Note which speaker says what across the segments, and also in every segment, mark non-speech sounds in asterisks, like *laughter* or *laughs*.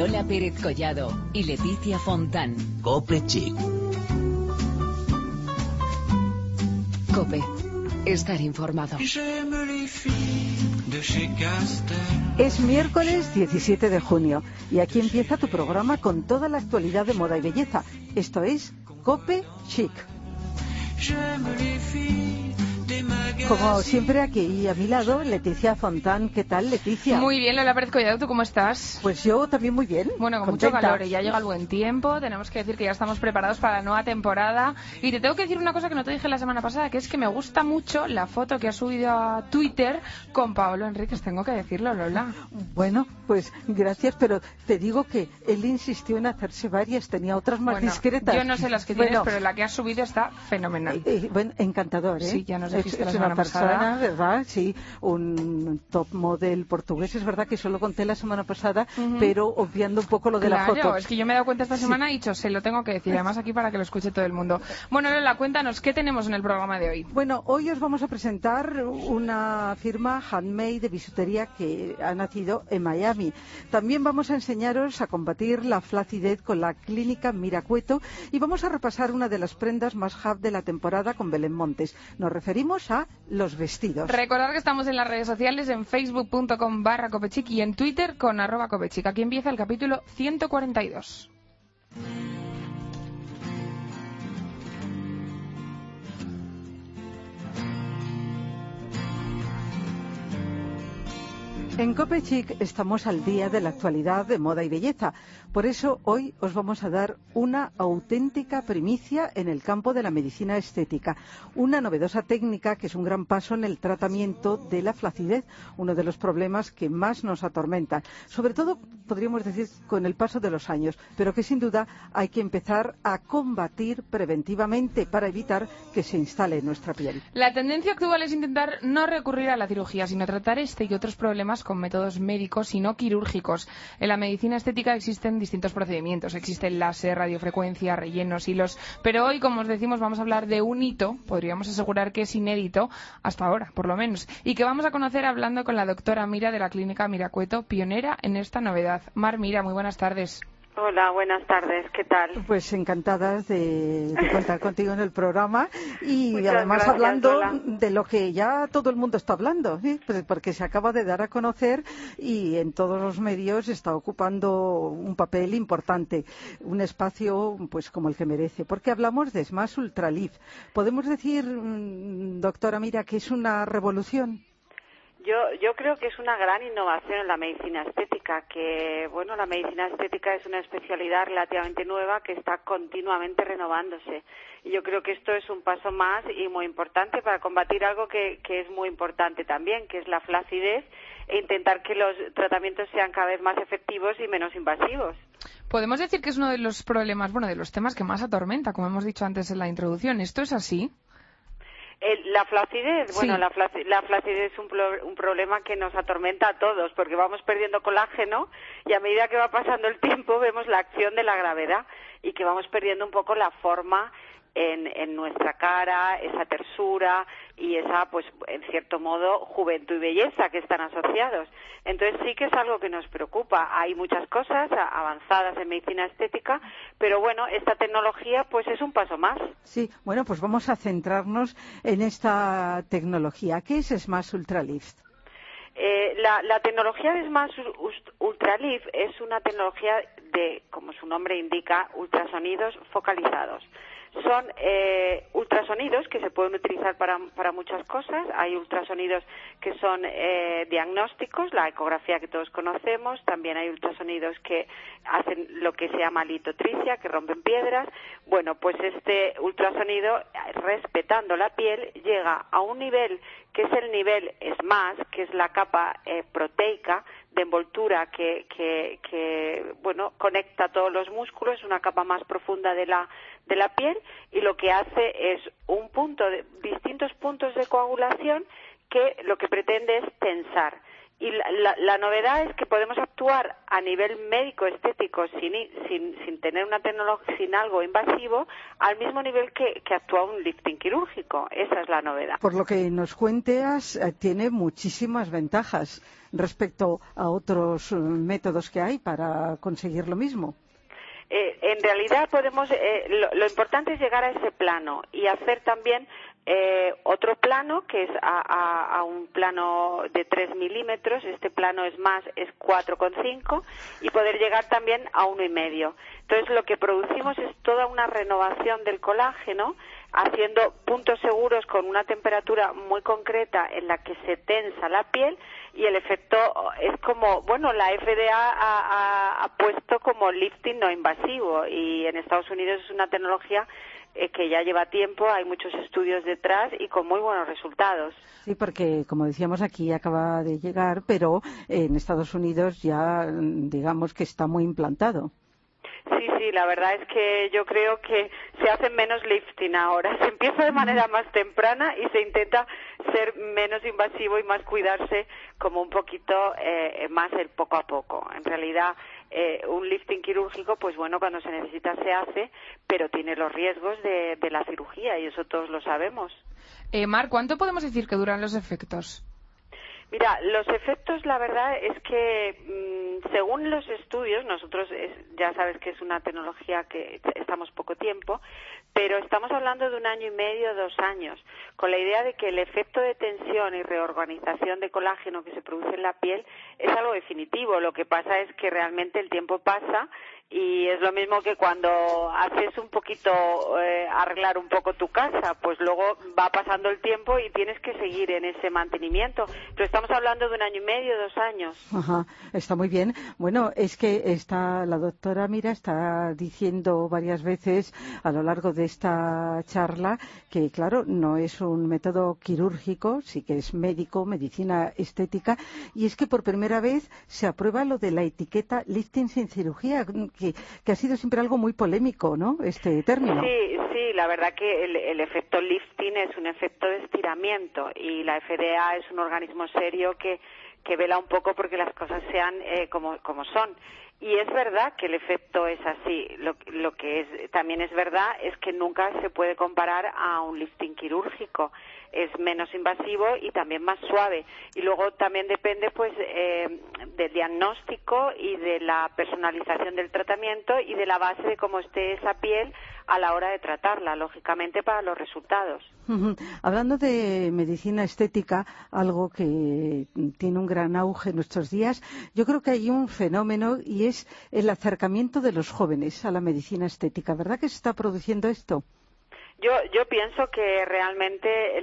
Speaker 1: Lola Pérez Collado y Leticia Fontán.
Speaker 2: Cope Chic.
Speaker 1: Cope. Estar informado.
Speaker 3: Es miércoles 17 de junio y aquí empieza tu programa con toda la actualidad de moda y belleza. Esto es Cope Chic. Como siempre aquí a mi lado, Leticia Fontán. ¿Qué tal, Leticia?
Speaker 4: Muy bien, Lola Pérez Collado, ¿tú cómo estás?
Speaker 3: Pues yo también muy bien.
Speaker 4: Bueno, con mucho calor y ya llega el buen tiempo. Tenemos que decir que ya estamos preparados para la nueva temporada. Y te tengo que decir una cosa que no te dije la semana pasada, que es que me gusta mucho la foto que has subido a Twitter con Pablo Enríquez. Tengo que decirlo, Lola.
Speaker 3: Bueno, pues gracias, pero te digo que él insistió en hacerse varias, tenía otras más discretas.
Speaker 4: Yo no sé las que tienes, pero la que has subido está fenomenal.
Speaker 3: Eh, eh, bueno, encantador, ¿eh?
Speaker 4: Sí, ya nos dijiste
Speaker 3: es,
Speaker 4: la
Speaker 3: una persona, ¿verdad? Sí, un top model portugués. Es verdad que solo conté la semana pasada, pero obviando un poco lo de la foto.
Speaker 4: es que yo me he dado cuenta esta semana y dicho, se lo tengo que decir, además aquí para que lo escuche todo el mundo. Bueno, Lola, cuéntanos, ¿qué tenemos en el programa de hoy?
Speaker 3: Bueno, hoy os vamos a presentar una firma handmade de bisutería que ha nacido en Miami. También vamos a enseñaros a combatir la flacidez con la clínica Miracueto y vamos a repasar una de las prendas más hub de la temporada con Belén Montes. Nos referimos a los vestidos.
Speaker 4: Recordad que estamos en las redes sociales, en facebook.com barra copechic y en Twitter con arroba copechic. Aquí empieza el capítulo 142.
Speaker 3: En Copechic estamos al día de la actualidad de moda y belleza. Por eso hoy os vamos a dar una auténtica primicia en el campo de la medicina estética. Una novedosa técnica que es un gran paso en el tratamiento de la flacidez, uno de los problemas que más nos atormentan. Sobre todo, podríamos decir, con el paso de los años, pero que sin duda hay que empezar a combatir preventivamente para evitar que se instale en nuestra piel.
Speaker 4: La tendencia actual es intentar no recurrir a la cirugía, sino tratar este y otros problemas con métodos médicos y no quirúrgicos. En la medicina estética existen distintos procedimientos. Existe el láser, radiofrecuencia, rellenos, hilos. Pero hoy, como os decimos, vamos a hablar de un hito, podríamos asegurar que es inédito, hasta ahora, por lo menos, y que vamos a conocer hablando con la doctora Mira de la Clínica Miracueto, pionera en esta novedad. Mar Mira, muy buenas tardes.
Speaker 5: Hola, buenas tardes, ¿qué tal?
Speaker 3: Pues encantadas de, contar *laughs* contigo en el programa y además hablando de lo que ya todo el mundo está hablando, pues porque se acaba de dar a conocer y en todos los medios está ocupando un papel importante, un espacio pues como el que merece, porque hablamos de Smash Ultralift. ¿Podemos decir, mm, doctora Mira, que es una revolución?
Speaker 5: Yo, yo creo que es una gran innovación en la medicina estética, que bueno, la medicina estética es una especialidad relativamente nueva que está continuamente renovándose. Y yo creo que esto es un paso más y muy importante para combatir algo que, que es muy importante también, que es la flacidez e intentar que los tratamientos sean cada vez más efectivos y menos invasivos.
Speaker 4: Podemos decir que es uno de los problemas, bueno, de los temas que más atormenta, como hemos dicho antes en la introducción. ¿Esto es así?
Speaker 5: La flacidez, bueno, la, flacidez, es un, un, problema que nos atormenta a todos porque vamos perdiendo colágeno y a medida que va pasando el tiempo vemos la acción de la gravedad y que vamos perdiendo un poco la forma en, en, nuestra cara, esa tersura y esa, pues, en cierto modo, juventud y belleza que están asociados. Entonces sí que es algo que nos preocupa. Hay muchas cosas avanzadas en medicina estética, pero bueno, esta tecnología, pues, es un paso más.
Speaker 3: Sí, bueno, pues vamos a centrarnos en esta tecnología. ¿Qué es Smash Ultralift?
Speaker 5: Eh, la, la, tecnología de Smash Ultralift es una tecnología de, como su nombre indica, ultrasonidos focalizados son eh, ultrasonidos que se pueden utilizar para, para, muchas cosas. Hay ultrasonidos que son eh, diagnósticos, la ecografía que todos conocemos. También hay ultrasonidos que hacen lo que se llama litotricia, que rompen piedras. Bueno, pues este ultrasonido, respetando la piel, llega a un nivel que es el nivel SMAS, que es la capa eh, proteica de envoltura que, que, que, bueno, conecta todos los músculos, es una capa más profunda de la, de la piel y lo que hace es un punto de, distintos puntos de coagulación que lo que pretende es tensar y la, novedad es que podemos actuar a nivel médico estético sin, sin, sin tener una tecnología sin algo invasivo al mismo nivel que, que, actúa un lifting quirúrgico. Esa es la novedad.
Speaker 3: Por lo que nos cuentas eh, tiene muchísimas ventajas respecto a otros eh, métodos que hay para conseguir lo mismo.
Speaker 5: Eh, en realidad podemos lo, importante es llegar a ese plano y hacer también eh, otro plano que es a, un plano de 3 milímetros, este plano es más, es 4,5 y poder llegar también a uno y medio. Entonces lo que producimos es toda una renovación del colágeno haciendo puntos seguros con una temperatura muy concreta en la que se tensa la piel y el efecto es como, bueno, la FDA ha, ha puesto como lifting no invasivo y en Estados Unidos es una tecnología eh, que ya lleva tiempo, hay muchos estudios detrás y con muy buenos resultados.
Speaker 3: Sí, porque como decíamos aquí acaba de llegar, pero en Estados Unidos ya digamos que está muy implantado.
Speaker 5: Sí, sí, la verdad es que yo creo que se hace menos lifting ahora. *laughs* Se empieza de manera más temprana y se intenta ser menos invasivo y más cuidarse como un poquito eh, más el poco a poco. En realidad, eh, un lifting quirúrgico, pues bueno, cuando se necesita se hace, pero tiene los riesgos de, la cirugía y eso todos lo sabemos.
Speaker 4: Eh, Mar, ¿cuánto podemos decir que duran los efectos?
Speaker 5: Mira, los efectos, la verdad es que mm, según los estudios, nosotros ya sabes que es una tecnología que estamos poco tiempo, pero estamos hablando de un año y medio, dos años, con la idea de que el efecto de tensión y reorganización de colágeno que se produce en la piel es algo definitivo. Lo que pasa es que realmente el tiempo pasa y es lo mismo que cuando haces un poquito eh, arreglar un poco tu casa pues luego va pasando el tiempo y tienes que seguir en ese mantenimiento. Pero estamos hablando de un año y medio dos años.
Speaker 3: Está muy bien. Bueno es que está la doctora Mira está diciendo varias veces a lo largo de esta charla que claro no es un método quirúrgico sí que es médico medicina estética y es que por primera vez se aprueba lo de la etiqueta lifting sin cirugía que, ha sido siempre algo muy polémico, ¿no? Este término.
Speaker 5: Sí, sí, la verdad que el, efecto lifting es un efecto de estiramiento y la FDA es un organismo serio que, que vela un poco porque las cosas sean eh, como, como son. Y es verdad que el efecto es así. Lo, lo que es, también es verdad es que nunca se puede comparar a un lifting quirúrgico es menos invasivo y también más suave. Y luego también depende pues eh, del diagnóstico y de la personalización del tratamiento y de la base de cómo esté esa piel a la hora de tratarla, lógicamente para los resultados.
Speaker 3: Hablando de medicina estética, algo que tiene un gran auge en nuestros días, yo creo que hay un fenómeno y es el acercamiento de los jóvenes a la medicina estética. ¿Verdad que se está produciendo esto?
Speaker 5: Yo, yo pienso que realmente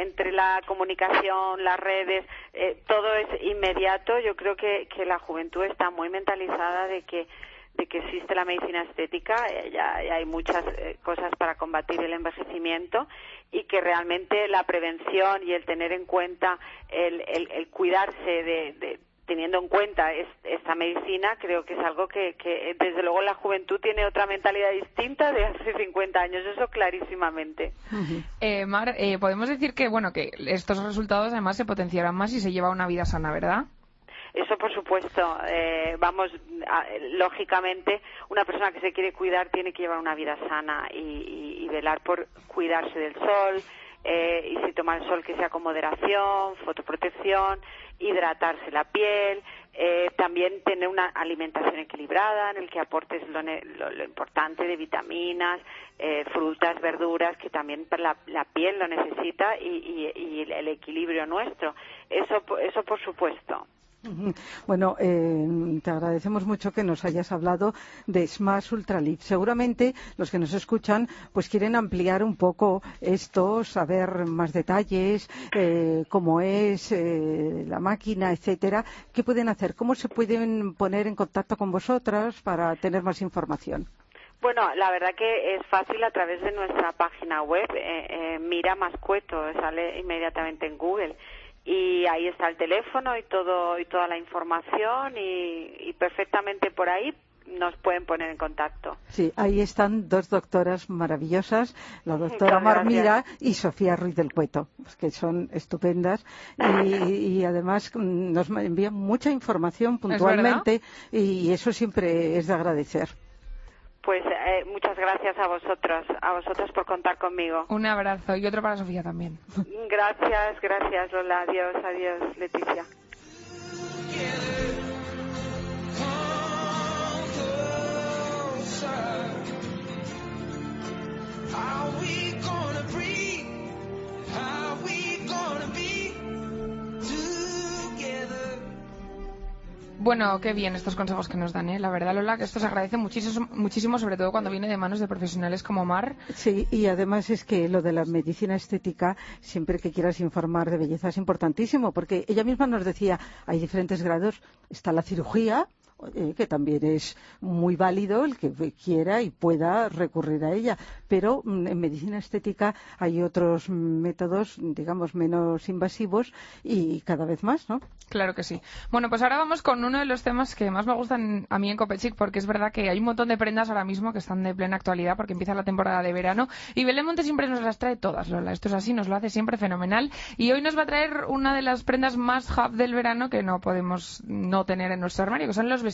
Speaker 5: entre la comunicación, las redes, eh, todo es inmediato. Yo creo que, que la juventud está muy mentalizada de que de que existe la medicina estética, eh, ya, hay muchas eh, cosas para combatir el envejecimiento y que realmente la prevención y el tener en cuenta el, el, el cuidarse de, teniendo en cuenta esta medicina, creo que es algo que, desde luego la juventud tiene otra mentalidad distinta de hace *laughs* 50 años, eso clarísimamente.
Speaker 4: Eh, Mar, eh, podemos decir que bueno que estos resultados además se potenciarán más si se lleva una vida sana, ¿verdad?
Speaker 5: Eso por supuesto, eh, vamos, lógicamente, una persona que se quiere cuidar tiene que llevar una vida sana y velar por cuidarse del sol, eh, y si toma el sol que sea con moderación, fotoprotección, hidratarse la piel, eh, también tener una alimentación equilibrada en el que aportes lo, lo, importante de vitaminas, eh, frutas, verduras, que también la, la piel lo necesita y, y, y el equilibrio nuestro. Eso, eso por supuesto.
Speaker 3: Bueno, eh, te agradecemos mucho que nos hayas hablado de Smash Ultralip. Seguramente los que nos escuchan pues quieren ampliar un poco esto, saber más detalles, eh, cómo es eh, la máquina, etcétera. ¿Qué pueden hacer? ¿Cómo se pueden poner en contacto con vosotras para tener más información?
Speaker 5: Bueno, la verdad que es fácil a través de nuestra página web. Mira Mascueto, sale inmediatamente en Google y ahí está el teléfono y todo y toda la información y, perfectamente por ahí nos pueden poner en contacto.
Speaker 3: Sí, ahí están dos doctoras maravillosas, la doctora Marmira y Sofía Ruiz del Cueto, pues que son estupendas y, además mm, nos envían mucha información puntualmente y eso siempre es de agradecer.
Speaker 5: Pues eh, muchas gracias a vosotros, a vosotros por contar conmigo.
Speaker 4: Un abrazo y otro para Sofía también. *laughs*
Speaker 5: Gracias, gracias Lola. Adiós, adiós Leticia.
Speaker 4: Bueno, qué bien estos consejos que nos dan, ¿eh? La verdad, Lola, que esto se agradece muchísimo, muchísimo, sobre todo cuando viene de manos de profesionales como Mar.
Speaker 3: Sí, y además es que lo de la medicina estética, siempre que quieras informar de belleza, es importantísimo, porque ella misma nos decía, hay diferentes grados. Está la cirugía, eh, que también es muy válido el que quiera y pueda recurrir a ella. Pero mm, en medicina estética hay otros métodos, digamos, menos invasivos y cada vez más, ¿no?
Speaker 4: Claro que sí. Bueno, pues ahora vamos con uno de los temas que más me gustan a mí en Copechic, porque es verdad que hay un montón de prendas ahora mismo que están de plena actualidad porque empieza la temporada de verano y Belén Monte siempre nos las trae todas, Lola. Esto es así, nos lo hace siempre fenomenal y hoy nos va a traer una de las prendas más hub del verano que no podemos no tener en nuestro armario, que son los vestidos.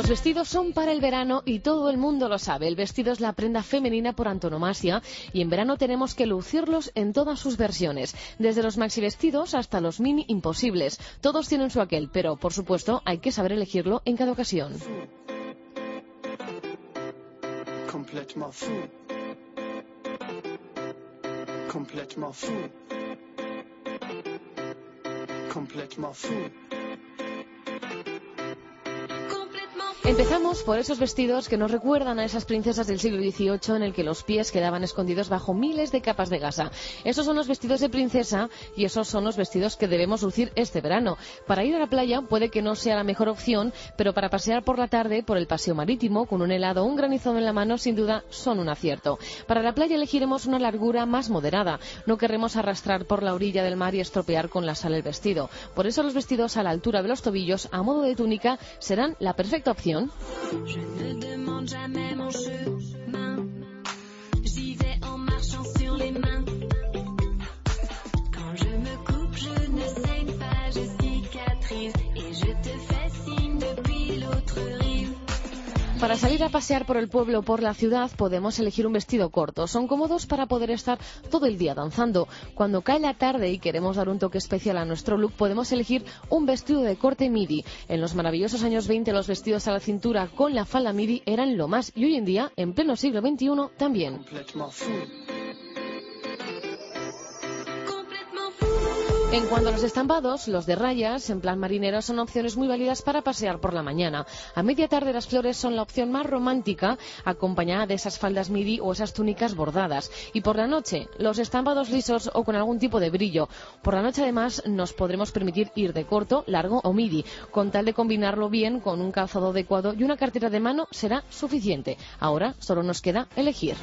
Speaker 2: Los vestidos son para el verano y todo el mundo lo sabe. El vestido es la prenda femenina por antonomasia y en verano tenemos que lucirlos en todas sus versiones, desde los maxi vestidos hasta los mini imposibles. Todos tienen su aquel, pero por supuesto hay que saber elegirlo en cada ocasión. Empezamos por esos vestidos que nos recuerdan a esas princesas del siglo XVIII en el que los pies quedaban escondidos bajo miles de capas de gasa. Esos son los vestidos de princesa y esos son los vestidos que debemos lucir este verano. Para ir a la playa puede que no sea la mejor opción, pero para pasear por la tarde por el paseo marítimo con un helado o un granizado en la mano sin duda son un acierto. Para la playa elegiremos una largura más moderada. No querremos arrastrar por la orilla del mar y estropear con la sal el vestido. Por eso los vestidos a la altura de los tobillos a modo de túnica serán la perfecta opción Je ne demande jamais mon chemin. J'y vais en marchant Para salir a pasear por el pueblo o por la ciudad podemos elegir un vestido corto. Son cómodos para poder estar todo el día danzando. Cuando cae la tarde y queremos dar un toque especial a nuestro look, podemos elegir un vestido de corte midi. En los maravillosos años 20 los vestidos a la cintura con la falda midi eran lo más y hoy en día, en pleno siglo XXI, también. En cuanto a los estampados, los de rayas, en plan marinero, son opciones muy válidas para pasear por la mañana. A media tarde las flores son la opción más romántica, acompañada de esas faldas midi o esas túnicas bordadas. Y por la noche, los estampados lisos o con algún tipo de brillo. Por la noche, además, nos podremos permitir ir de corto, largo o midi. Con tal de combinarlo bien con un calzado adecuado y una cartera de mano será suficiente. Ahora solo nos queda elegir.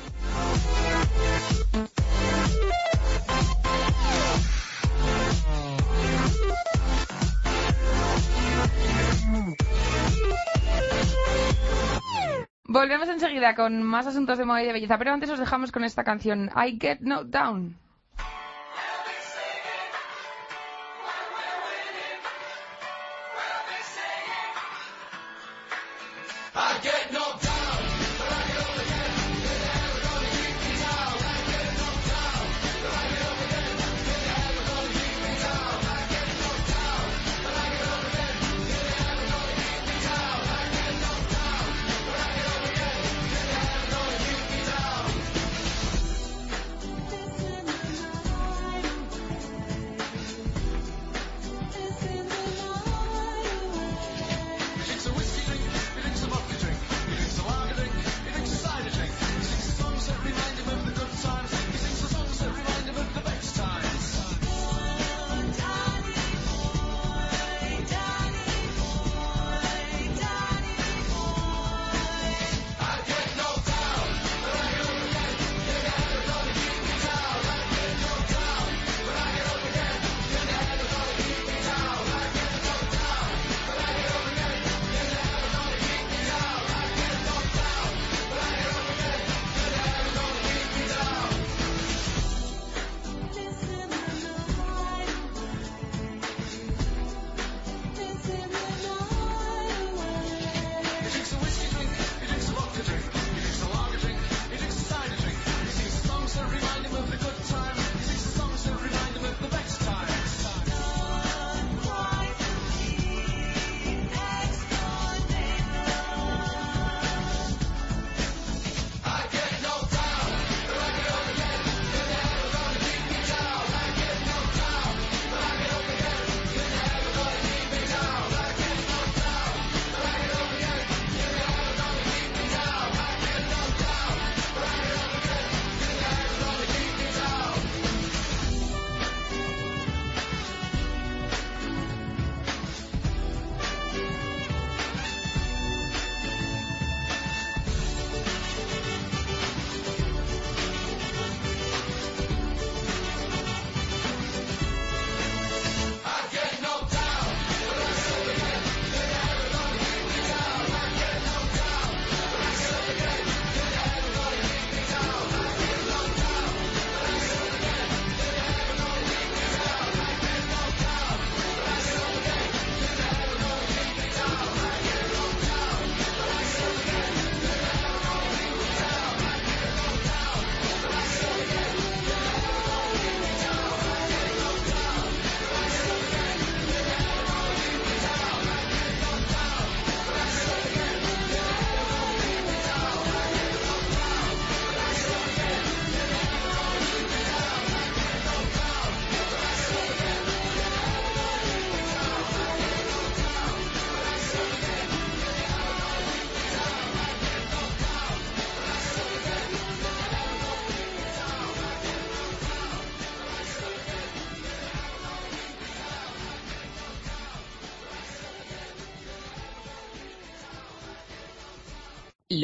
Speaker 4: Volvemos enseguida con más asuntos de moda y de belleza, pero antes os dejamos con esta canción, I Get No Down.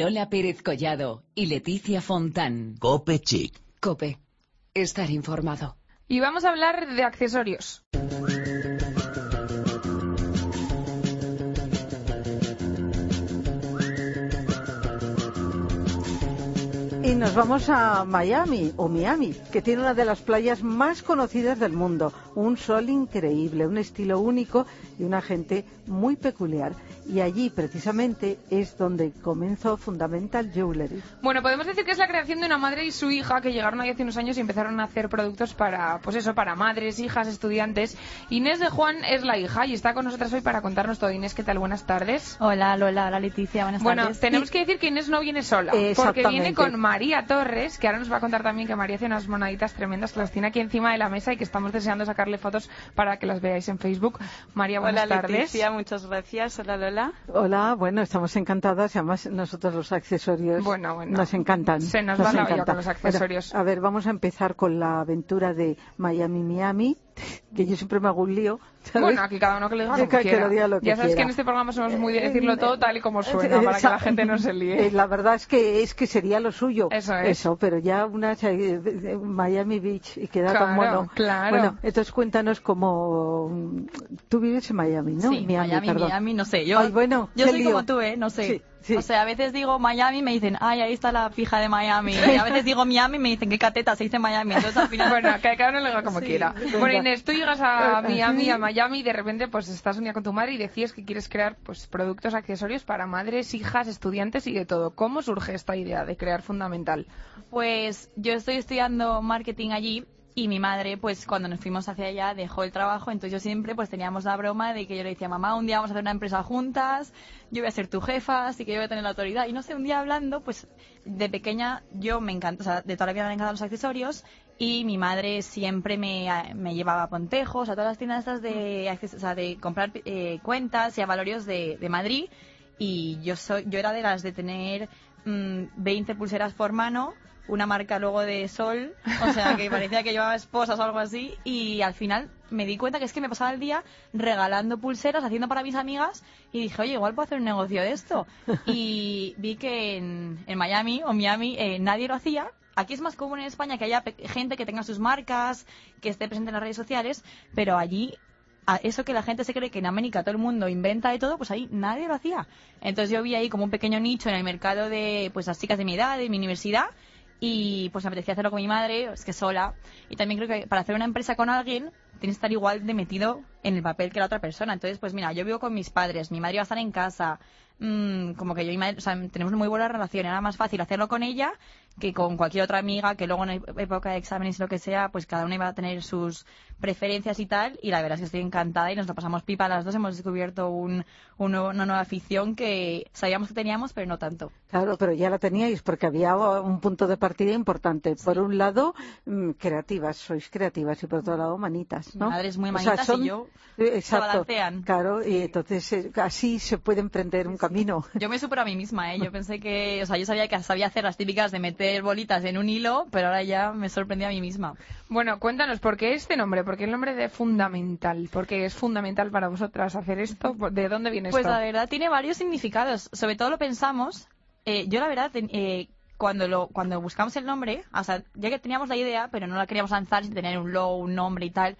Speaker 1: Lola Pérez Collado y Leticia Fontán.
Speaker 6: Cope Chic.
Speaker 1: Cope. Estar informado.
Speaker 4: Y vamos a hablar de accesorios.
Speaker 3: Y nos vamos a Miami o Miami, que tiene una de las playas más conocidas del mundo. Un sol increíble, un estilo único y una gente muy peculiar. Y allí precisamente es donde comenzó Fundamental Jewelry.
Speaker 4: Bueno, podemos decir que es la creación de una madre y su hija que llegaron ahí hace unos años y empezaron a hacer productos para, pues eso, para madres, hijas, estudiantes. Inés de Juan es la hija y está con nosotras hoy para contarnos todo. Inés, ¿qué tal? Buenas tardes.
Speaker 7: Hola, Lola, hola Leticia, buenas
Speaker 4: Bueno,
Speaker 7: tardes.
Speaker 4: tenemos que decir que Inés no viene sola, porque viene con María Torres, que ahora nos va a contar también que María hace unas monaditas tremendas que las tiene aquí encima de la mesa y que estamos deseando sacarle fotos para que las veáis en Facebook. María, buenas
Speaker 8: Hola
Speaker 4: tardes.
Speaker 8: Leticia, muchas gracias. Hola Lola.
Speaker 3: Hola, bueno, estamos encantadas y además nosotros los accesorios
Speaker 4: Bueno, bueno.
Speaker 3: nos encantan.
Speaker 4: Se nos va la olla con los accesorios.
Speaker 3: Bueno, a ver, vamos a empezar con la aventura de Miami-Miami, que yo siempre me hago un lío. ¿sabes?
Speaker 4: Bueno, aquí cada uno que le diga
Speaker 3: Que
Speaker 4: quiera.
Speaker 3: lo que
Speaker 4: ya sabes que
Speaker 3: quiera.
Speaker 4: en este programa somos muy de decirlo todo tal y como suena, para que la gente no se
Speaker 3: Eh,
Speaker 4: líe.
Speaker 3: La verdad es que es que sería lo suyo.
Speaker 4: Eso es.
Speaker 3: Eso, pero ya una eh, eh, Miami Beach y queda tan
Speaker 4: Claro,
Speaker 3: mono.
Speaker 4: claro.
Speaker 3: Bueno, entonces cuéntanos cómo mm, tú vives en Miami, ¿no?
Speaker 7: Sí, Miami,
Speaker 3: perdón.
Speaker 7: Miami, no sé. Yo,
Speaker 3: Ay, bueno,
Speaker 7: yo soy
Speaker 3: lío.
Speaker 7: como tú, ¿eh? No sé.
Speaker 3: Sí, sí.
Speaker 7: O sea, a veces digo Miami y me dicen, ay, ahí está la fija de Miami. Y a veces digo Miami y me dicen, qué cateta, se dice Miami. Entonces al final...
Speaker 4: Bueno, que cada uno lo haga como
Speaker 7: Sí.
Speaker 4: quiera. Bueno, Inés, tú llegas a Miami, a Miami, y de repente pues estás unida con tu madre y decides que quieres crear pues productos, accesorios para madres, hijas, estudiantes y de todo. ¿Cómo surge esta idea de crear Fundamental?
Speaker 7: Pues yo estoy estudiando marketing allí y mi madre, pues cuando nos fuimos hacia allá, dejó el trabajo. Entonces yo siempre pues teníamos la broma de que yo le decía, mamá, un día vamos a hacer una empresa juntas, yo voy a ser tu jefa, así que yo voy a tener la autoridad. Y no sé, un día hablando, pues de pequeña yo me encanta, o sea, de toda la vida me han encantado los accesorios y mi madre siempre me, me llevaba a Pontejos, a todas las tiendas estas de, acces- o sea, de comprar eh, cuentas y a valorios de, de Madrid. Y yo soy, yo era de las de tener mm, 20 pulseras por mano, una marca luego de sol, o sea que parecía que llevaba esposas o algo así, y al final me di cuenta que es que me pasaba el día regalando pulseras, haciendo para mis amigas, y dije, oye, igual puedo hacer un negocio de esto. *laughs* Y vi que en, en Miami o Miami eh, nadie lo hacía. Aquí es más común en España que haya gente que tenga sus marcas, que esté presente en las redes sociales, pero allí a eso que la gente se cree que en América todo el mundo inventa de todo, pues ahí nadie lo hacía. Entonces yo vi ahí como un pequeño nicho en el mercado de pues las chicas de mi edad, de mi universidad, y pues me apetecía hacerlo con mi madre, es que sola. Y también creo que para hacer una empresa con alguien tienes que estar igual de metido en el papel que la otra persona. Entonces, pues mira, yo vivo con mis padres, mi madre va a estar en casa, mm, como que yo y mi madre, o sea, tenemos muy buena relación, era más fácil hacerlo con ella que con cualquier otra amiga que luego en época de exámenes y lo que sea, pues cada una iba a tener sus preferencias y tal, y la verdad es que estoy encantada y nos lo pasamos pipa las dos, hemos descubierto un, un nuevo- una nueva afición que sabíamos que teníamos, pero no tanto.
Speaker 3: Claro, pero ya la teníais porque había un punto de partida importante. Por un lado, mm, creativas, sois creativas y por otro lado, manitas, ¿no?
Speaker 7: Mi madre es muy
Speaker 3: O sea,
Speaker 7: manitas y
Speaker 3: son-
Speaker 7: yo-
Speaker 3: eh,
Speaker 7: se
Speaker 3: Exacto.
Speaker 7: balancean.
Speaker 3: Claro, y entonces eh, así se puede emprender un camino.
Speaker 7: Yo me supero a mí misma, ¿eh? Yo pensé que, o sea, yo sabía que sabía hacer las típicas de meter bolitas en un hilo, pero ahora ya me sorprendí a mí misma.
Speaker 4: Bueno, cuéntanos, ¿por qué este nombre? ¿Por qué el nombre de Fundamental? ¿Por qué es fundamental para vosotras hacer esto? ¿De dónde viene
Speaker 7: Pues
Speaker 4: esto?
Speaker 7: la verdad tiene varios significados. Sobre todo lo pensamos. eh, yo la verdad, eh, cuando lo cuando buscamos el nombre, o sea, ya que teníamos la idea, pero no la queríamos lanzar sin tener un logo, un nombre y tal.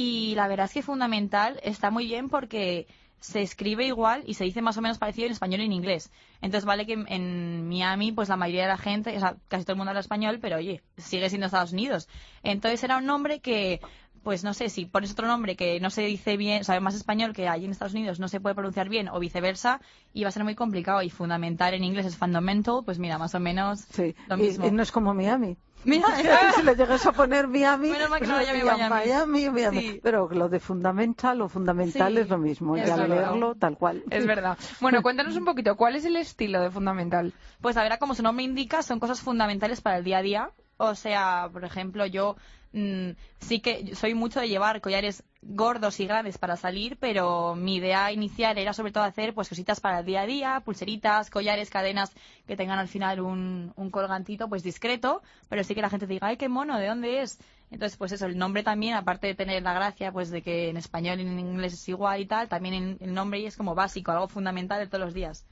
Speaker 7: Y la verdad es que fundamental está muy bien porque se escribe igual y se dice más o menos parecido en español y en inglés. Entonces vale que en, Miami pues la mayoría de la gente, o sea, casi todo el mundo habla español, pero oye, sigue siendo Estados Unidos. Entonces era un nombre que pues no sé, si pones otro nombre que no se dice bien, sabe más español que allí en Estados Unidos no se puede pronunciar bien o viceversa, iba a ser muy complicado y fundamental en inglés es fundamental, pues mira, más o menos
Speaker 3: Sí.
Speaker 7: lo
Speaker 3: Y-
Speaker 7: mismo.
Speaker 3: y no es como Miami.
Speaker 7: Mira, *laughs*
Speaker 3: si le llegas a poner Miami, pues
Speaker 7: no lo Miami.
Speaker 3: Miami, Miami.
Speaker 7: Sí.
Speaker 3: Pero lo de fundamental o fundamental
Speaker 7: Sí,
Speaker 3: es lo mismo.
Speaker 7: es
Speaker 3: y al
Speaker 7: verdad.
Speaker 3: leerlo, tal cual.
Speaker 4: Es verdad. Bueno, cuéntanos un poquito, ¿cuál es el estilo de Fundamental?
Speaker 7: Pues la verdad, como su nombre indica, son cosas fundamentales para el día a día. O sea, por ejemplo, yo mm, sí que soy mucho de llevar collares gordos y grandes para salir, pero mi idea inicial era sobre todo hacer pues cositas para el día a día, pulseritas, collares, cadenas que tengan al final un, un colgantito pues discreto, pero sí que la gente diga, ay, qué mono, ¿de dónde es? Entonces, pues eso, el nombre también, aparte de tener la gracia pues de que en español y en inglés es igual y tal, también en- el nombre es como básico, algo fundamental de todos los días.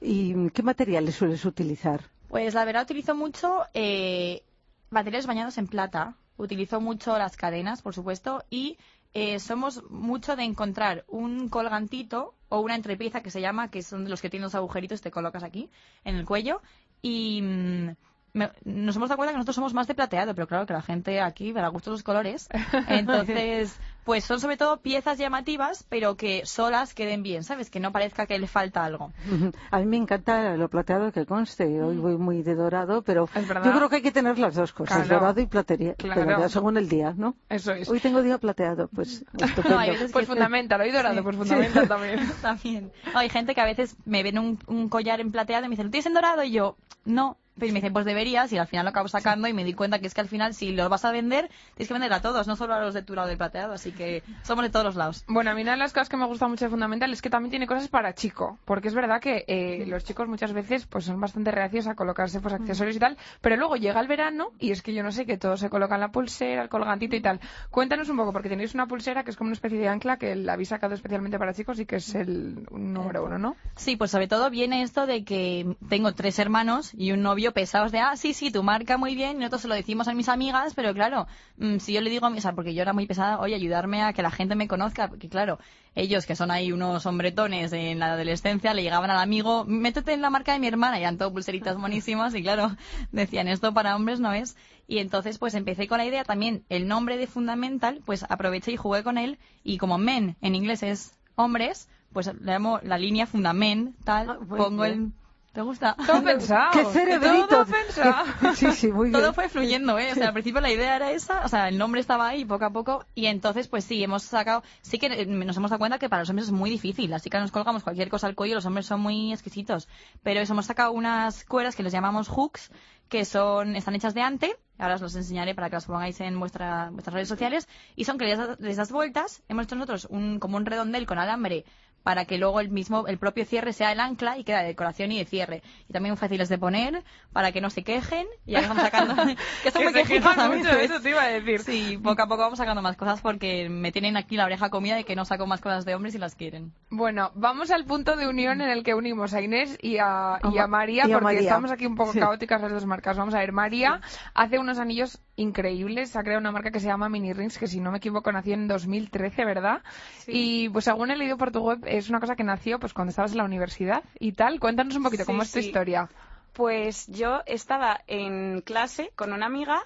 Speaker 3: ¿Y qué materiales sueles utilizar?
Speaker 7: Pues la verdad utilizo mucho eh, materiales bañados en plata, utilizo mucho las cadenas, por supuesto, y eh, somos mucho de encontrar un colgantito o una entrepieza que se llama, que son los que tienen los agujeritos, te colocas aquí en el cuello, y mm, me- nos hemos dado cuenta que nosotros somos más de plateado, pero claro que la gente aquí verá gustos los colores. *laughs* Entonces, pues son sobre todo piezas llamativas, pero que solas queden bien, ¿sabes? Que no parezca que le falta algo. *laughs*
Speaker 3: A mí me encanta lo plateado que conste. Hoy voy muy de dorado, pero yo creo que hay que tener las dos cosas,
Speaker 4: Claro.
Speaker 3: dorado y platería.
Speaker 4: Claro.
Speaker 3: Según el día, ¿no?
Speaker 4: Eso es.
Speaker 3: Hoy tengo día plateado, pues *laughs* estupendo.
Speaker 7: veces
Speaker 4: Pues
Speaker 7: que-
Speaker 4: fundamental, hoy dorado,
Speaker 7: Sí.
Speaker 4: pues fundamental también. *laughs*
Speaker 7: También. Hay gente que a veces me ven un, un collar en plateado y me dicen, ¿lo tienes en dorado? Y yo, no. Pero me dicen, pues deberías, y al final lo acabo sacando y me di cuenta que es que al final, si lo vas a vender, tienes que vender a todos, no solo a los de tu lado del plateado. Así que somos de todos los lados.
Speaker 4: Bueno, a mí una de las cosas que me gusta mucho de Fundamental es que también tiene cosas para chico, porque es verdad que eh, los chicos muchas veces pues son bastante reacios a colocarse pues accesorios y tal, pero luego llega el verano y es que yo no sé que todos se colocan la pulsera, el colgantito y tal. Cuéntanos un poco, porque tenéis una pulsera que es como una especie de ancla que la habéis sacado especialmente para chicos y que es el número uno, ¿no?
Speaker 7: Sí, pues sobre todo viene esto de que tengo tres hermanos y un novio pesados de, ah, sí, sí, tu marca muy bien, y nosotros se lo decimos a mis amigas, pero claro, mm, si yo le digo a mi, o sea, porque yo era muy pesada, oye, ayudarme a que la gente me conozca, porque claro, ellos que son ahí unos hombretones en la adolescencia, le llegaban al amigo, métete en la marca de mi hermana, y eran todo pulseritas monísimas, y claro, *laughs* decían, esto para hombres no es. Y entonces pues empecé con la idea también, el nombre de Fundamental, pues aproveché y jugué con él, y como men en inglés es hombres, pues le llamo la línea Fundament, tal,
Speaker 3: Ah,
Speaker 7: pongo
Speaker 3: bien.
Speaker 7: ¿Te gusta?
Speaker 4: Todo *laughs* pensado.
Speaker 3: ¡Qué cerebrito!
Speaker 4: Todo pensado. *laughs*
Speaker 3: Sí, sí, muy bien.
Speaker 7: Todo fue fluyendo, ¿eh? O sea, al principio la idea era esa, o sea, el nombre estaba ahí poco a poco y entonces, pues sí, hemos sacado, sí que eh, nos hemos dado cuenta que para los hombres es muy difícil. Las chicas nos colgamos cualquier cosa al cuello, los hombres son muy exquisitos. Pero eso, hemos sacado unas cueras que les llamamos hooks, que son, están hechas de ante, ahora os los enseñaré para que las pongáis en vuestra, vuestras redes sociales, y son que les, das- les das vueltas, hemos hecho nosotros un, como un redondel con alambre para que luego el mismo, el propio cierre sea el ancla y queda de decoración y de cierre. Y también muy fáciles de poner para que no se quejen y ya vamos sacando, *laughs* *laughs* que son
Speaker 4: Que
Speaker 7: muy
Speaker 4: se
Speaker 7: quejitos a
Speaker 4: mucho, eso te iba a decir.
Speaker 7: Sí, poco a poco vamos sacando más cosas porque me tienen aquí la oreja comida de que no saco más cosas de hombres y las quieren.
Speaker 4: Bueno, vamos al punto de unión en el que unimos a Inés y a, y a
Speaker 3: A Ma-
Speaker 4: María,
Speaker 3: y a
Speaker 4: porque
Speaker 3: María.
Speaker 4: estamos aquí un poco
Speaker 3: Sí.
Speaker 4: caóticas las dos marcas. Vamos a ver, María hace unos anillos increíbles, ha creado una marca que se llama Mini Rings, que si no me equivoco nació en 2013, ¿verdad? Y pues según he leído por tu web, es una cosa que nació pues cuando estabas en la universidad y tal. Cuéntanos un poquito,
Speaker 8: Sí,
Speaker 4: ¿cómo es tu
Speaker 8: sí.
Speaker 4: historia?
Speaker 8: Pues yo estaba en clase con una amiga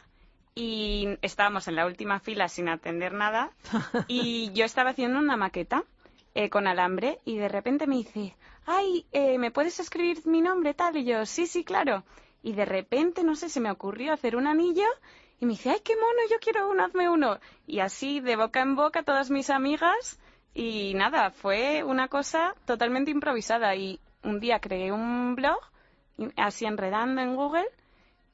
Speaker 8: y estábamos en la última fila sin atender nada *laughs* y yo estaba haciendo una maqueta eh, con alambre y de repente me dice, ay, eh, ¿me puedes escribir mi nombre tal? Y yo, sí, sí, claro. Y de repente, no sé, se me ocurrió hacer un anillo y me dice, ay, qué mono, yo quiero uno, hazme uno. Y así, de boca en boca, todas mis amigas y nada, fue una cosa totalmente improvisada y un día creé un blog así enredando en Google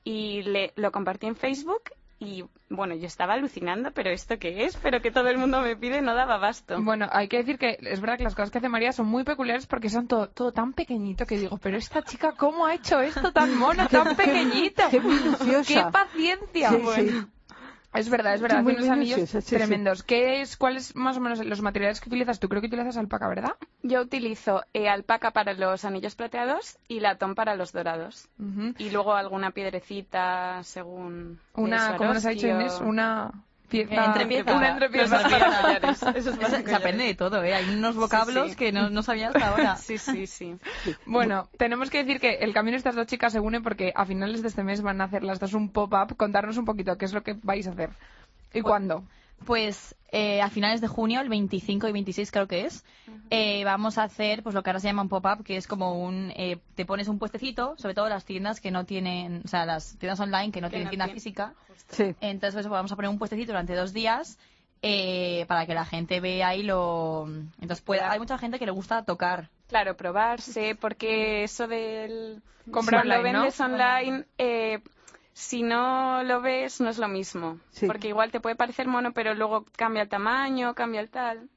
Speaker 8: y le, lo compartí en Facebook y bueno, yo estaba alucinando, pero ¿esto qué es? Pero que todo el mundo me pide no daba abasto.
Speaker 4: Bueno, hay que decir que es verdad que las cosas que hace María son muy peculiares porque son todo, todo tan pequeñito que digo, pero esta chica, ¿cómo ha hecho esto tan mono, tan pequeñito? *laughs*
Speaker 3: qué minuciosa.
Speaker 4: ¡Qué paciencia!
Speaker 3: Sí,
Speaker 4: Bueno,
Speaker 3: sí.
Speaker 4: Es verdad, es verdad,
Speaker 3: muy
Speaker 4: unos anillos
Speaker 3: minuciosa, sí, sí.
Speaker 4: tremendos. ¿Qué es, cuáles más o menos los materiales que utilizas? Tú creo que utilizas alpaca, ¿verdad?
Speaker 8: Yo utilizo eh, alpaca para los anillos plateados y latón para los dorados. Y luego alguna piedrecita según...
Speaker 4: Una, como nos ha dicho Inés, una pieza.
Speaker 7: Entrepieza.
Speaker 4: Una
Speaker 8: collares. *laughs*
Speaker 7: Se, aprende de todo, ¿eh? Hay unos vocablos
Speaker 8: sí.
Speaker 7: que no, no sabía hasta ahora. *laughs*
Speaker 8: Sí, sí, sí.
Speaker 4: Bueno, tenemos que decir que el camino de estas dos chicas se une porque a finales de este mes van a hacer las dos un pop-up. Contarnos un poquito qué es lo que vais a hacer y cuándo.
Speaker 7: Pues eh, a finales de junio, el 25 y 26 creo que es, eh, vamos a hacer pues lo que ahora se llama un pop-up, que es como un... eh, te pones un puestecito, sobre todo las tiendas que no tienen, o sea, las tiendas online que no
Speaker 8: Que
Speaker 7: tienen
Speaker 8: no
Speaker 7: tienda física.
Speaker 3: Sí.
Speaker 7: Entonces pues, vamos a poner un puestecito durante dos días eh, para que la gente vea y lo... Entonces pueda... hay mucha gente que le gusta tocar.
Speaker 8: Claro, probarse, porque eso del...
Speaker 4: Comprar
Speaker 8: si lo
Speaker 4: online, ¿no?
Speaker 8: vendes online, eh, si no lo ves, no es lo mismo.
Speaker 3: Sí.
Speaker 8: Porque igual te puede parecer mono, pero luego cambia el tamaño, cambia el tal.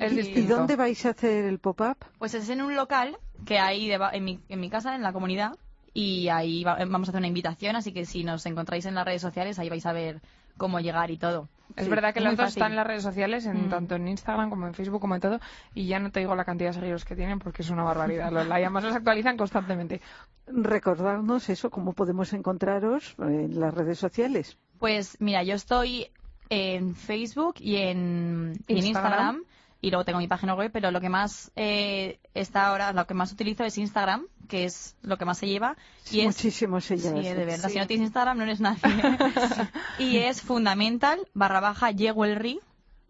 Speaker 4: Es
Speaker 3: ¿Y
Speaker 4: distinto.
Speaker 3: dónde vais a hacer el pop-up?
Speaker 7: Pues es en un local que hay en, mi, en mi casa, en la comunidad, y ahí va- vamos a hacer una invitación, así que si nos encontráis en las redes sociales, ahí vais a ver cómo llegar y todo.
Speaker 4: Es
Speaker 3: Sí,
Speaker 4: verdad que los dos están en las redes sociales, en,
Speaker 7: Mm.
Speaker 4: tanto en Instagram como en Facebook como en todo, y ya no te digo la cantidad de seguidores que tienen porque es una barbaridad. Los, y además los actualizan constantemente.
Speaker 3: Recordarnos eso, cómo podemos encontraros en las redes sociales.
Speaker 7: Pues mira, yo estoy en Facebook y en, y en
Speaker 4: Instagram.
Speaker 7: Instagram. Y luego tengo mi página web, pero lo que más eh, está ahora, lo que más utilizo es Instagram, que es lo que más se lleva. y es,
Speaker 3: Muchísimos
Speaker 7: Sí,
Speaker 3: ellas.
Speaker 7: de verdad. Si no tienes Instagram, no eres nadie. *laughs* y es fundamental barra baja jewelry.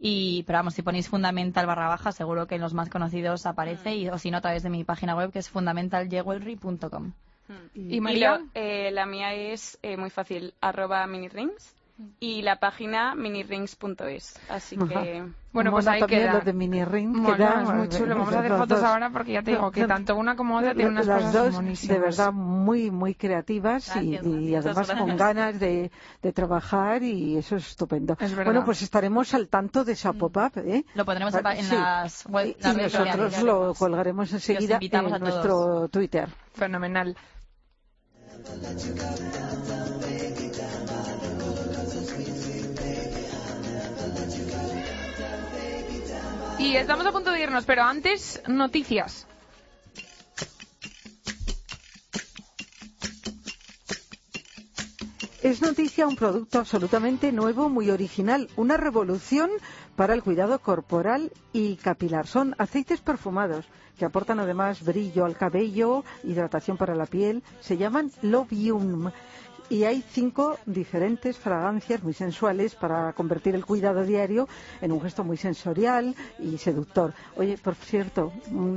Speaker 7: Y, pero vamos, si ponéis fundamental barra baja, seguro que en los más conocidos aparece. Y, o si no, a través de mi página web, que es fundamentaljewelry.com.
Speaker 4: ¿Y
Speaker 8: Y
Speaker 4: María?
Speaker 8: lo- eh, la mía es eh, muy fácil, arroba minirings. Y la página minirings.es. Así
Speaker 3: Ajá.
Speaker 8: que...
Speaker 4: Bueno, pues ahí queda.
Speaker 3: lo de mini ring. Queda-
Speaker 4: es muy chulo. Vamos a hacer fotos
Speaker 3: dos.
Speaker 4: ahora porque ya te digo que tanto una como otra tienen unas
Speaker 3: Las
Speaker 4: cosas
Speaker 3: dos,
Speaker 4: monísimas.
Speaker 3: de verdad, muy, muy creativas y-
Speaker 7: Gracias,
Speaker 3: y,
Speaker 7: muchas
Speaker 3: además con
Speaker 7: gracias.
Speaker 3: ganas de, de trabajar y eso es estupendo.
Speaker 4: Es
Speaker 3: bueno, pues estaremos al tanto de esa pop-up, ¿eh?
Speaker 7: Lo pondremos en,
Speaker 3: Sí.
Speaker 7: las web.
Speaker 3: Y nosotros lo colgaremos enseguida en nuestro Twitter.
Speaker 4: Fenomenal. Y estamos a punto de irnos, pero antes, noticias.
Speaker 3: Es noticia un producto absolutamente nuevo, muy original, una revolución para el cuidado corporal y capilar. Son aceites perfumados que aportan además brillo al cabello, hidratación para la piel. Se llaman Lovium. Y hay cinco diferentes fragancias muy sensuales para convertir el cuidado diario en un gesto muy sensorial y seductor. Oye, por cierto,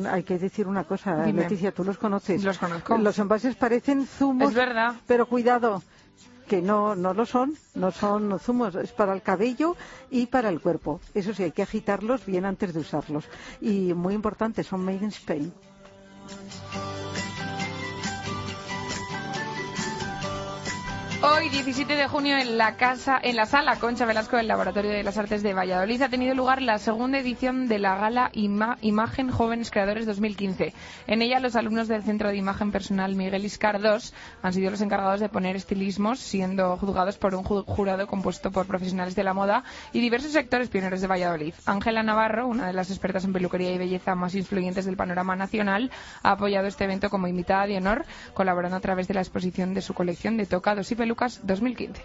Speaker 3: hay que decir una cosa,
Speaker 4: Dime.
Speaker 3: Leticia, tú los conoces.
Speaker 4: Los conozco.
Speaker 3: Los envases parecen zumos.
Speaker 4: Es verdad.
Speaker 3: Pero cuidado, que no, no lo son, no son zumos, es para el cabello y para el cuerpo. Eso sí, hay que agitarlos bien antes de usarlos. Y muy importante, son made in Spain.
Speaker 4: Hoy, 17 de junio, en la casa, en la sala Concha Velasco del Laboratorio de las Artes de Valladolid ha tenido lugar la segunda edición de la gala Ima- Imagen Jóvenes Creadores 2015. En ella, los alumnos del Centro de Imagen Personal Miguel Iscar II han sido los encargados de poner estilismos, siendo juzgados por un ju- jurado compuesto por profesionales de la moda y diversos sectores pioneros de Valladolid. Ángela Navarro, una de las expertas en peluquería y belleza más influyentes del panorama nacional, ha apoyado este evento como invitada de honor, colaborando a través de la exposición de su colección de tocados y pelucas 2015.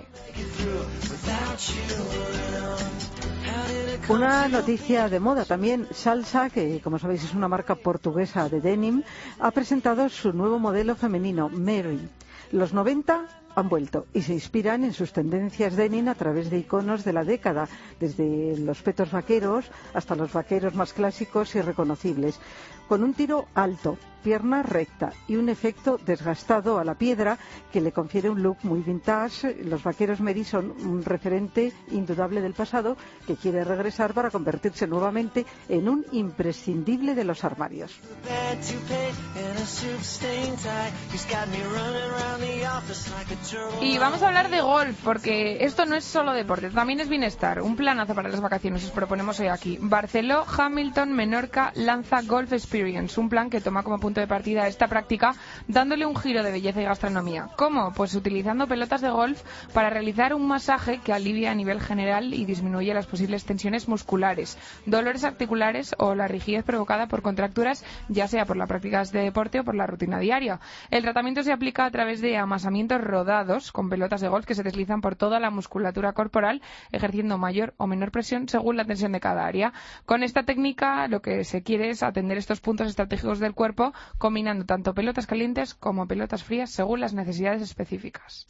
Speaker 3: Una noticia de moda también. Salsa, que como sabéis es una marca portuguesa de denim, ha presentado su nuevo modelo femenino, Mary. Los 90 han vuelto y se inspiran en sus tendencias denim a través de iconos de la década, desde los petos vaqueros hasta los vaqueros más clásicos y reconocibles, con un tiro alto, pierna recta y un efecto desgastado a la piedra que le confiere un look muy vintage. Los vaqueros Mary son un referente indudable del pasado que quiere regresar para convertirse nuevamente en un imprescindible de los armarios.
Speaker 4: Y vamos a hablar de golf, porque esto no es solo deporte, también es bienestar. Un planazo para las vacaciones os proponemos hoy aquí. Barceló, Hamilton, Menorca lanza Golf Un plan que toma como punto de partida esta práctica, dándole un giro de belleza y gastronomía. ¿Cómo? Pues utilizando pelotas de golf para realizar un masaje que alivia a nivel general y disminuye las posibles tensiones musculares, dolores articulares o la rigidez provocada por contracturas, ya sea por la práctica de deporte o por la rutina diaria. El tratamiento se aplica a través de amasamientos rodados con pelotas de golf que se deslizan por toda la musculatura corporal, ejerciendo mayor o menor presión según la tensión de cada área. Con esta técnica lo que se quiere es atender estos puntos estratégicos del cuerpo, combinando tanto pelotas calientes como pelotas frías según las necesidades específicas.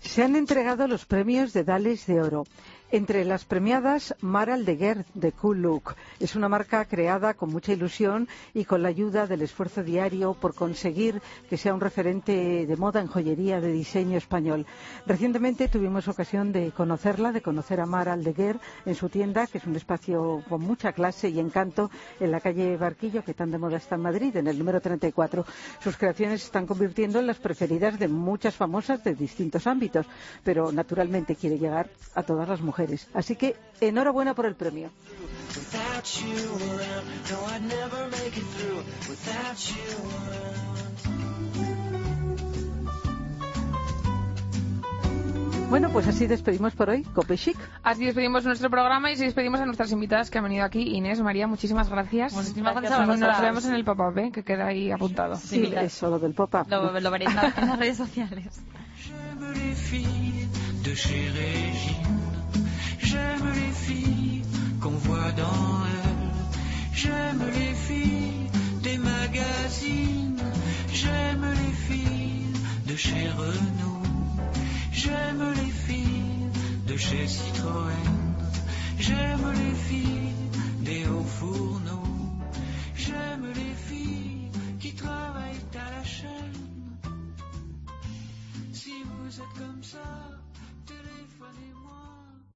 Speaker 3: Se han entregado los premios de Dales de Oro. Entre las premiadas, Mara Aldeguer de Cool Look. Es una marca creada con mucha ilusión y con la ayuda del esfuerzo diario por conseguir que sea un referente de moda en joyería de diseño español. Recientemente tuvimos ocasión de conocerla, de conocer a Mara Aldeguer en su tienda, que es un espacio con mucha clase y encanto en la calle Barquillo, que tan de moda está en Madrid, en el número 34. Sus creaciones se están convirtiendo en las preferidas de muchas famosas de distintos ámbitos, pero naturalmente quiere llegar a todas las mujeres. Así que enhorabuena por el premio. Bueno, pues así despedimos por hoy, Cope Chic.
Speaker 4: Así despedimos nuestro programa y así despedimos a nuestras invitadas que han venido aquí. Inés, María, muchísimas gracias.
Speaker 7: Muchísimas gracias
Speaker 4: Nos-
Speaker 7: a
Speaker 4: Nos
Speaker 7: vosotras.
Speaker 4: vemos en el pop-up, ¿eh? que queda ahí apuntado.
Speaker 3: Sí,
Speaker 7: mirad.
Speaker 3: eso, lo del pop-up.
Speaker 7: Lo, lo veréis en las redes sociales.
Speaker 6: J'aime les filles qu'on voit dans elle. J'aime les filles des magazines. J'aime les filles de chez Renault. J'aime les filles de chez Citroën. J'aime les filles des hauts fourneaux. J'aime les filles qui travaillent à la chaîne. Si vous êtes comme ça, téléphonez-moi.